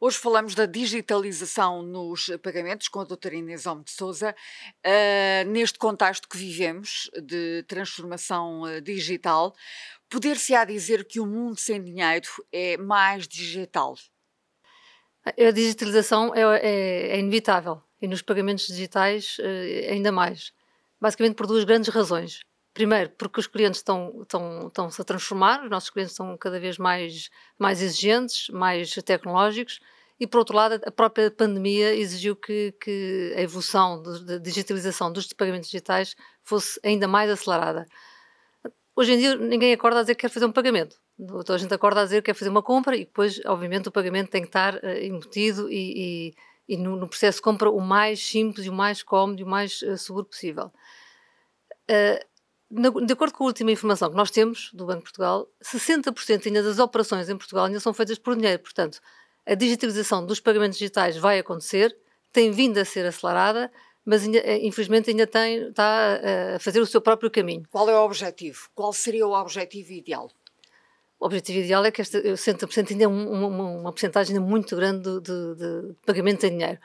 Hoje falamos da digitalização nos pagamentos com a doutora Inês Alme de Souza. Uh, neste contexto que vivemos de transformação uh, digital, poder-se-á dizer que o mundo sem dinheiro é mais digital? A digitalização é, é, é inevitável e nos pagamentos digitais uh, ainda mais. Basicamente por duas grandes razões. Primeiro, porque os clientes estão, estão, estão-se a transformar, os nossos clientes estão cada vez mais, mais exigentes, mais tecnológicos, e por outro lado, a própria pandemia exigiu que, que a evolução da digitalização dos pagamentos digitais fosse ainda mais acelerada. Hoje em dia, ninguém acorda a dizer que quer fazer um pagamento. Toda a gente acorda a dizer que quer fazer uma compra e depois, obviamente, o pagamento tem que estar uh, embutido e, e, e no, no, processo de compra o mais simples, o mais cómodo e o mais uh, seguro possível. Uh, de acordo com a última informação que nós temos do Banco de Portugal, 60% ainda das operações em Portugal ainda são feitas por dinheiro. Portanto, a digitalização dos pagamentos digitais vai acontecer, tem vindo a ser acelerada, mas eh, infelizmente ainda tem, está a fazer o seu próprio caminho. Qual é o objetivo? Qual seria o objetivo ideal? O objetivo ideal é que esta 60% ainda é uma, uma, uma porcentagem muito grande de, de, de pagamento em dinheiro.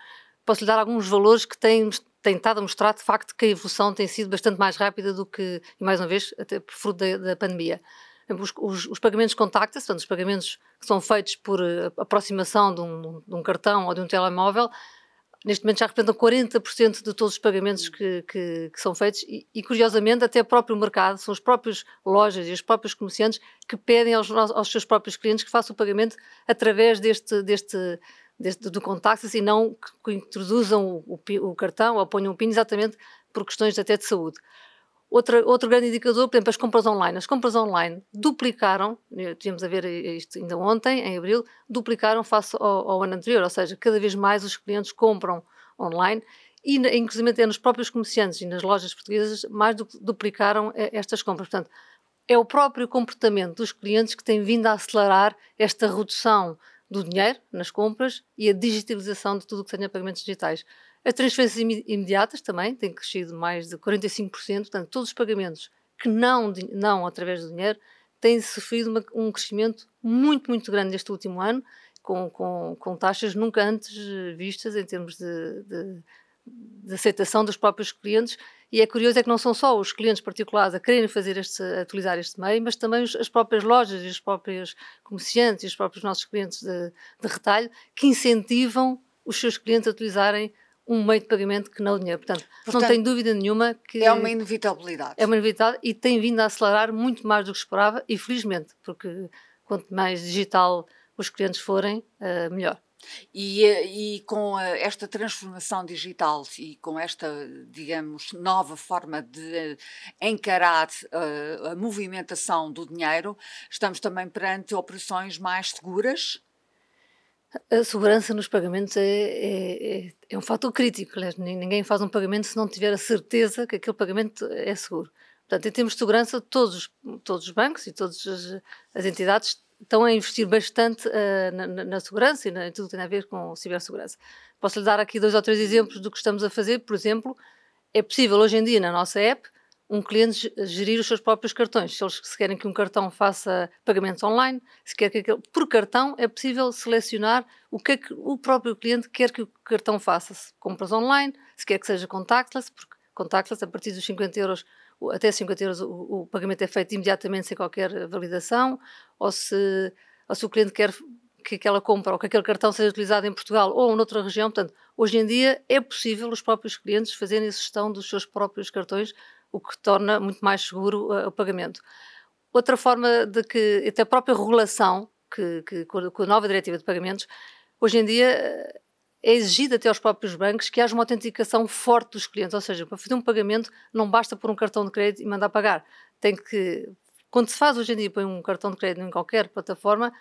Posso lhe dar alguns valores que têm tem estado a mostrar de facto que a evolução tem sido bastante mais rápida do que, e mais uma vez, até por fruto da, da pandemia. Os, os, os, pagamentos contactless, portanto, os pagamentos que são feitos por uh, aproximação de um, de um, cartão ou de um telemóvel, neste momento já representam 40% de todos os pagamentos que, que, que são feitos e, e, curiosamente, até o próprio mercado, são as próprias lojas e os próprios comerciantes que pedem aos, aos seus próprios clientes que façam o pagamento através deste, deste deste, do contactless e não que, introduzam o, o, o, cartão ou ponham o PIN exatamente por questões até de saúde. Outra, outro grande indicador, por exemplo, as compras online. As compras online duplicaram, tivemos a ver isto ainda ontem, em abril, duplicaram face ao, ao ano anterior, ou seja, cada vez mais os clientes compram online e, inclusive, nos próprios comerciantes e nas lojas portuguesas, mais que duplicaram eh, estas compras. Portanto, é o próprio comportamento dos clientes que tem vindo a acelerar esta redução do dinheiro nas compras e a digitalização de tudo o que tenha pagamentos digitais. As transferências imediatas também têm crescido mais de 45%, portanto, todos os pagamentos que não, não através do dinheiro têm sofrido uma, um crescimento muito, muito grande neste último ano, com, com, com taxas nunca antes vistas em termos de, de, de aceitação dos próprios clientes e é curioso é que não são só os clientes particulares a quererem fazer este, a utilizar este meio, mas também os, as próprias lojas e os próprios comerciantes e os próprios nossos clientes de, de retalho que incentivam os seus clientes a utilizarem um meio de pagamento que não o dinheiro. Portanto, Portanto, não tem dúvida nenhuma que. É uma inevitabilidade. É uma inevitabilidade e tem vindo a acelerar muito mais do que esperava, e felizmente, porque quanto mais digital os clientes forem, uh, melhor. E, eh, e, com eh, esta transformação digital e com esta, digamos, nova forma de encarar uh, a movimentação do dinheiro, estamos também perante operações mais seguras? A segurança nos pagamentos é, é, é, é um fator crítico. Ninguém faz um pagamento se não tiver a certeza que aquele pagamento é seguro. Portanto, em termos de segurança, todos, todos os bancos e todas as, as entidades estão a investir bastante uh, na, na, segurança e na, em tudo que tem a ver com cibersegurança. Posso lhe dar aqui dois ou três exemplos do que estamos a fazer. Por exemplo, é possível hoje em dia na nossa app um cliente gerir os seus próprios cartões. Se eles se querem que um cartão faça pagamentos online, se quer que aquele, por cartão é possível selecionar o que é que o próprio cliente quer que o cartão faça. Se compras online, se quer que seja contactless, porque contactless a partir dos 50 euros até 50 euros o, o, pagamento é feito imediatamente sem qualquer validação, ou se, ou se o cliente quer que aquela compra ou que aquele cartão seja utilizado em Portugal ou noutra região. Portanto, hoje em dia é possível os próprios clientes fazerem a gestão dos seus próprios cartões, o que torna muito mais seguro uh, o pagamento. Outra forma de que, até a própria regulação, que, que com a nova diretiva de pagamentos, hoje em dia é exigido até aos próprios bancos que haja uma autenticação forte dos clientes, ou seja, para fazer um pagamento não basta pôr um cartão de crédito e mandar pagar. Tem que, quando se faz hoje em dia, põe um cartão de crédito em qualquer plataforma,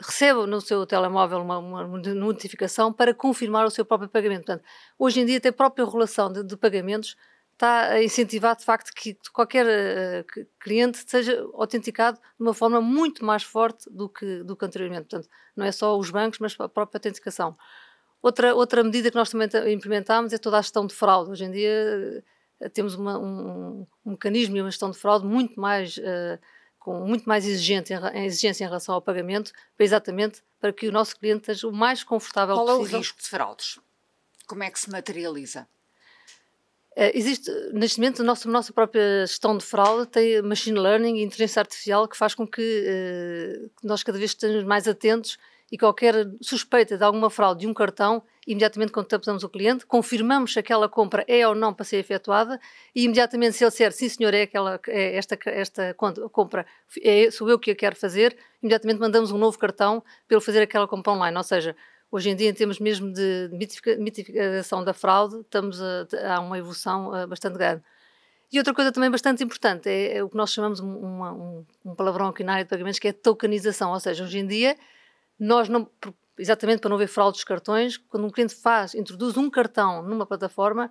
receba no seu telemóvel uma, uma, notificação para confirmar o seu próprio pagamento. Portanto, hoje em dia, até a própria regulação de, de pagamentos está a incentivar, de facto, que qualquer uh, cliente seja autenticado de uma forma muito mais forte do que, do que anteriormente. Portanto, não é só os bancos, mas a própria autenticação. Outra, outra medida que nós também implementámos é toda a gestão de fraude. Hoje em dia eh, temos uma, um, um, mecanismo e uma gestão de fraude muito mais uh, com muito mais exigência, exigência em relação ao pagamento, para exatamente para que o nosso cliente esteja o mais confortável Qual possível. Qual é o risco de fraudes? Como é que se materializa? Uh, existe, neste momento, a nossa, a nossa própria gestão de fraude tem machine learning e inteligência artificial que faz com que uh, nós cada vez estejamos mais atentos e qualquer suspeita de alguma fraude de um cartão, imediatamente contactamos o cliente, confirmamos se aquela compra é ou não para ser efetuada e imediatamente se ele disser sim senhor, é, aquela, é esta, esta compra, é, sou eu que a quero fazer, imediatamente mandamos um novo cartão para ele fazer aquela compra online, ou seja, hoje em dia em termos mesmo de mitificação da fraude, estamos a, a uma evolução uh, bastante grande. E outra coisa também bastante importante é, é o que nós chamamos uma, um, um palavrão aqui na área de pagamentos, que é tokenização, ou seja, hoje em dia nós não, exatamente para não haver fraude dos cartões, quando um cliente faz, introduz um cartão numa plataforma,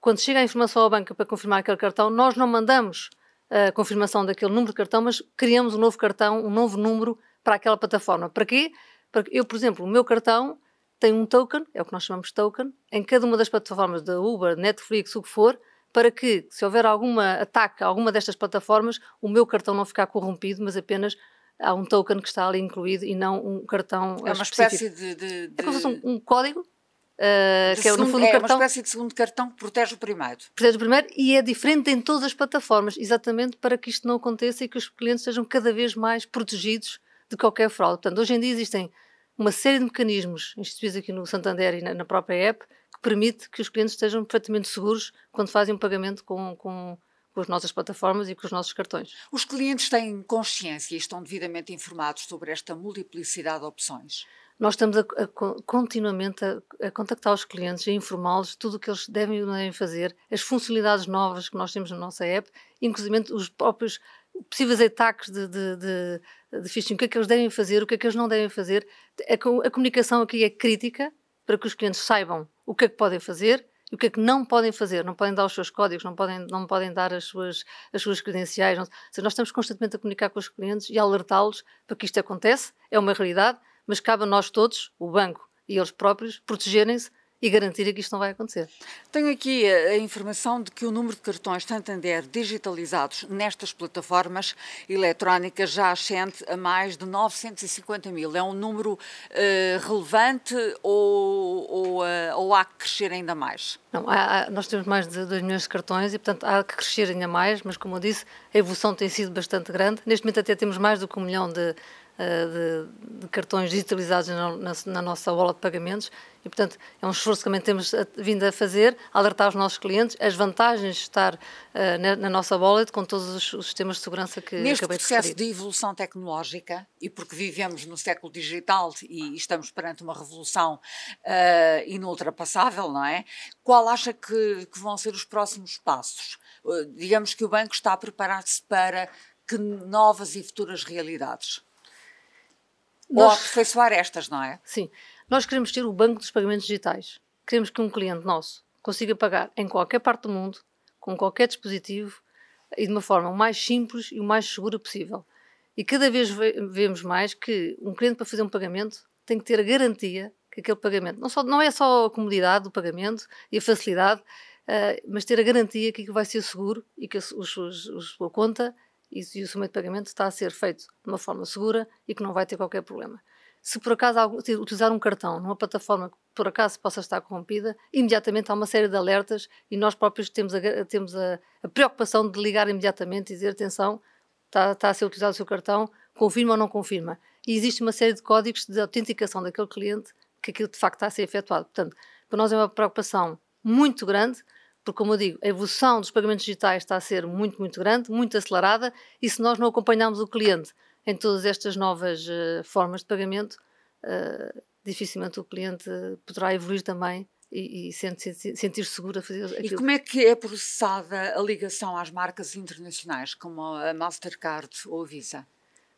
quando chega a informação ao banco para confirmar aquele cartão, nós não mandamos a confirmação daquele número de cartão, mas criamos um novo cartão, um novo número para aquela plataforma. Para quê? Para eu, por exemplo, o meu cartão tem um token, é o que nós chamamos de token, em cada uma das plataformas da Uber, Netflix, o que for, para que, se houver alguma ataque a alguma destas plataformas, o meu cartão não ficar corrompido, mas apenas há um token que está ali incluído e não um cartão É uma específico. espécie de, de, de... É como se fosse um, um código, uh, que é no fundo é um cartão. uma espécie de segundo cartão que protege o primeiro. Protege o primeiro e é diferente em todas as plataformas, exatamente para que isto não aconteça e que os clientes sejam cada vez mais protegidos de qualquer fraude. Portanto, hoje em dia existem uma série de mecanismos instituídos aqui no Santander e na, na própria app que permite que os clientes estejam perfeitamente seguros quando fazem um pagamento com, com com as nossas plataformas e com os nossos cartões. Os clientes têm consciência e estão devidamente informados sobre esta multiplicidade de opções? Nós estamos a, a, continuamente a, a, contactar os clientes, a informá-los tudo o que eles devem e não devem fazer, as funcionalidades novas que nós temos na nossa app, inclusive os próprios possíveis ataques de, de, de, de phishing, o que é que eles devem fazer, o que é que eles não devem fazer. A, a comunicação aqui é crítica para que os clientes saibam o que é que podem fazer e o que é que não podem fazer? Não podem dar os seus códigos, não podem, não podem dar as suas, as suas credenciais. Não, seja, nós estamos constantemente a comunicar com os clientes e a alertá-los para que isto acontece, é uma realidade, mas cabe a nós todos, o banco e eles próprios, protegerem-se e garantir que isto não vai acontecer. Tenho aqui a, informação de que o número de cartões Santander digitalizados nestas plataformas eletrónicas já ascende a mais de 950 mil. É um número uh, relevante ou, ou, uh, ou, há que crescer ainda mais? Não, há, nós temos mais de 2 milhões de cartões e, portanto, há que crescer ainda mais, mas, como eu disse, a evolução tem sido bastante grande. Neste momento até temos mais do que um milhão de de, de, cartões digitalizados na, na, na, nossa bola de pagamentos e, portanto, é um esforço que também temos vindo a fazer, alertar os nossos clientes as vantagens de estar uh, na, na, nossa wallet com todos os, os, sistemas de segurança que Neste acabei de processo de, de evolução tecnológica e porque vivemos no século digital e estamos perante uma revolução uh, inultrapassável, não é? Qual acha que, que vão ser os próximos passos? Uh, digamos que o banco está a preparar-se para que novas e futuras realidades? Nós, Ou aperfeiçoar estas, não é? Sim. Nós queremos ter o banco dos pagamentos digitais. Queremos que um cliente nosso consiga pagar em qualquer parte do mundo, com qualquer dispositivo e de uma forma o mais simples e o mais segura possível. E cada vez vemos mais que um cliente para fazer um pagamento tem que ter a garantia que aquele pagamento não, só, não é só a comodidade do pagamento e a facilidade, uh, mas ter a garantia que aquilo vai ser seguro e que a, os, os, a conta e, o somente pagamento está a ser feito de uma forma segura e que não vai ter qualquer problema. Se por acaso utilizar um cartão numa plataforma que por acaso possa estar corrompida, imediatamente há uma série de alertas e nós próprios temos a, temos a, a preocupação de ligar imediatamente e dizer atenção, está, está a ser utilizado o seu cartão, confirma ou não confirma. E existe uma série de códigos de autenticação daquele cliente que aquilo de facto está a ser efetuado. Portanto, para nós é uma preocupação muito grande porque, como eu digo, a evolução dos pagamentos digitais está a ser muito, muito grande, muito acelerada, e se nós não acompanharmos o cliente em todas estas novas uh, formas de pagamento, uh, dificilmente o cliente poderá evoluir também e, e sentir-se sentir seguro a fazer aquilo. E como é que é processada a ligação às marcas internacionais, como a Mastercard ou a Visa?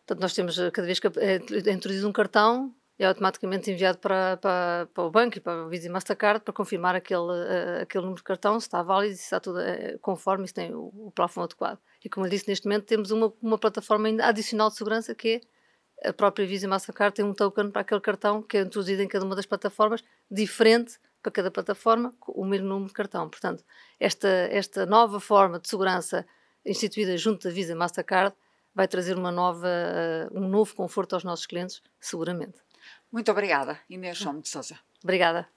Portanto, nós temos, eh, cada vez que é introduzido um cartão, é automaticamente enviado para, para, para o banco e para o Visa e Mastercard para confirmar aquele, uh, aquele número de cartão, se está válido se está tudo uh, conforme, se tem o, o plafond adequado. E como eu disse, neste momento temos uma, uma plataforma adicional de segurança que é a própria Visa e Mastercard tem um token para aquele cartão que é introduzido em cada uma das plataformas, diferente para cada plataforma, o mesmo número de cartão. Portanto, esta, esta nova forma de segurança instituída junto da Visa e Mastercard vai trazer uma nova, uh, um novo conforto aos nossos clientes, seguramente. Muito obrigada, Inês João de Souza. Obrigada.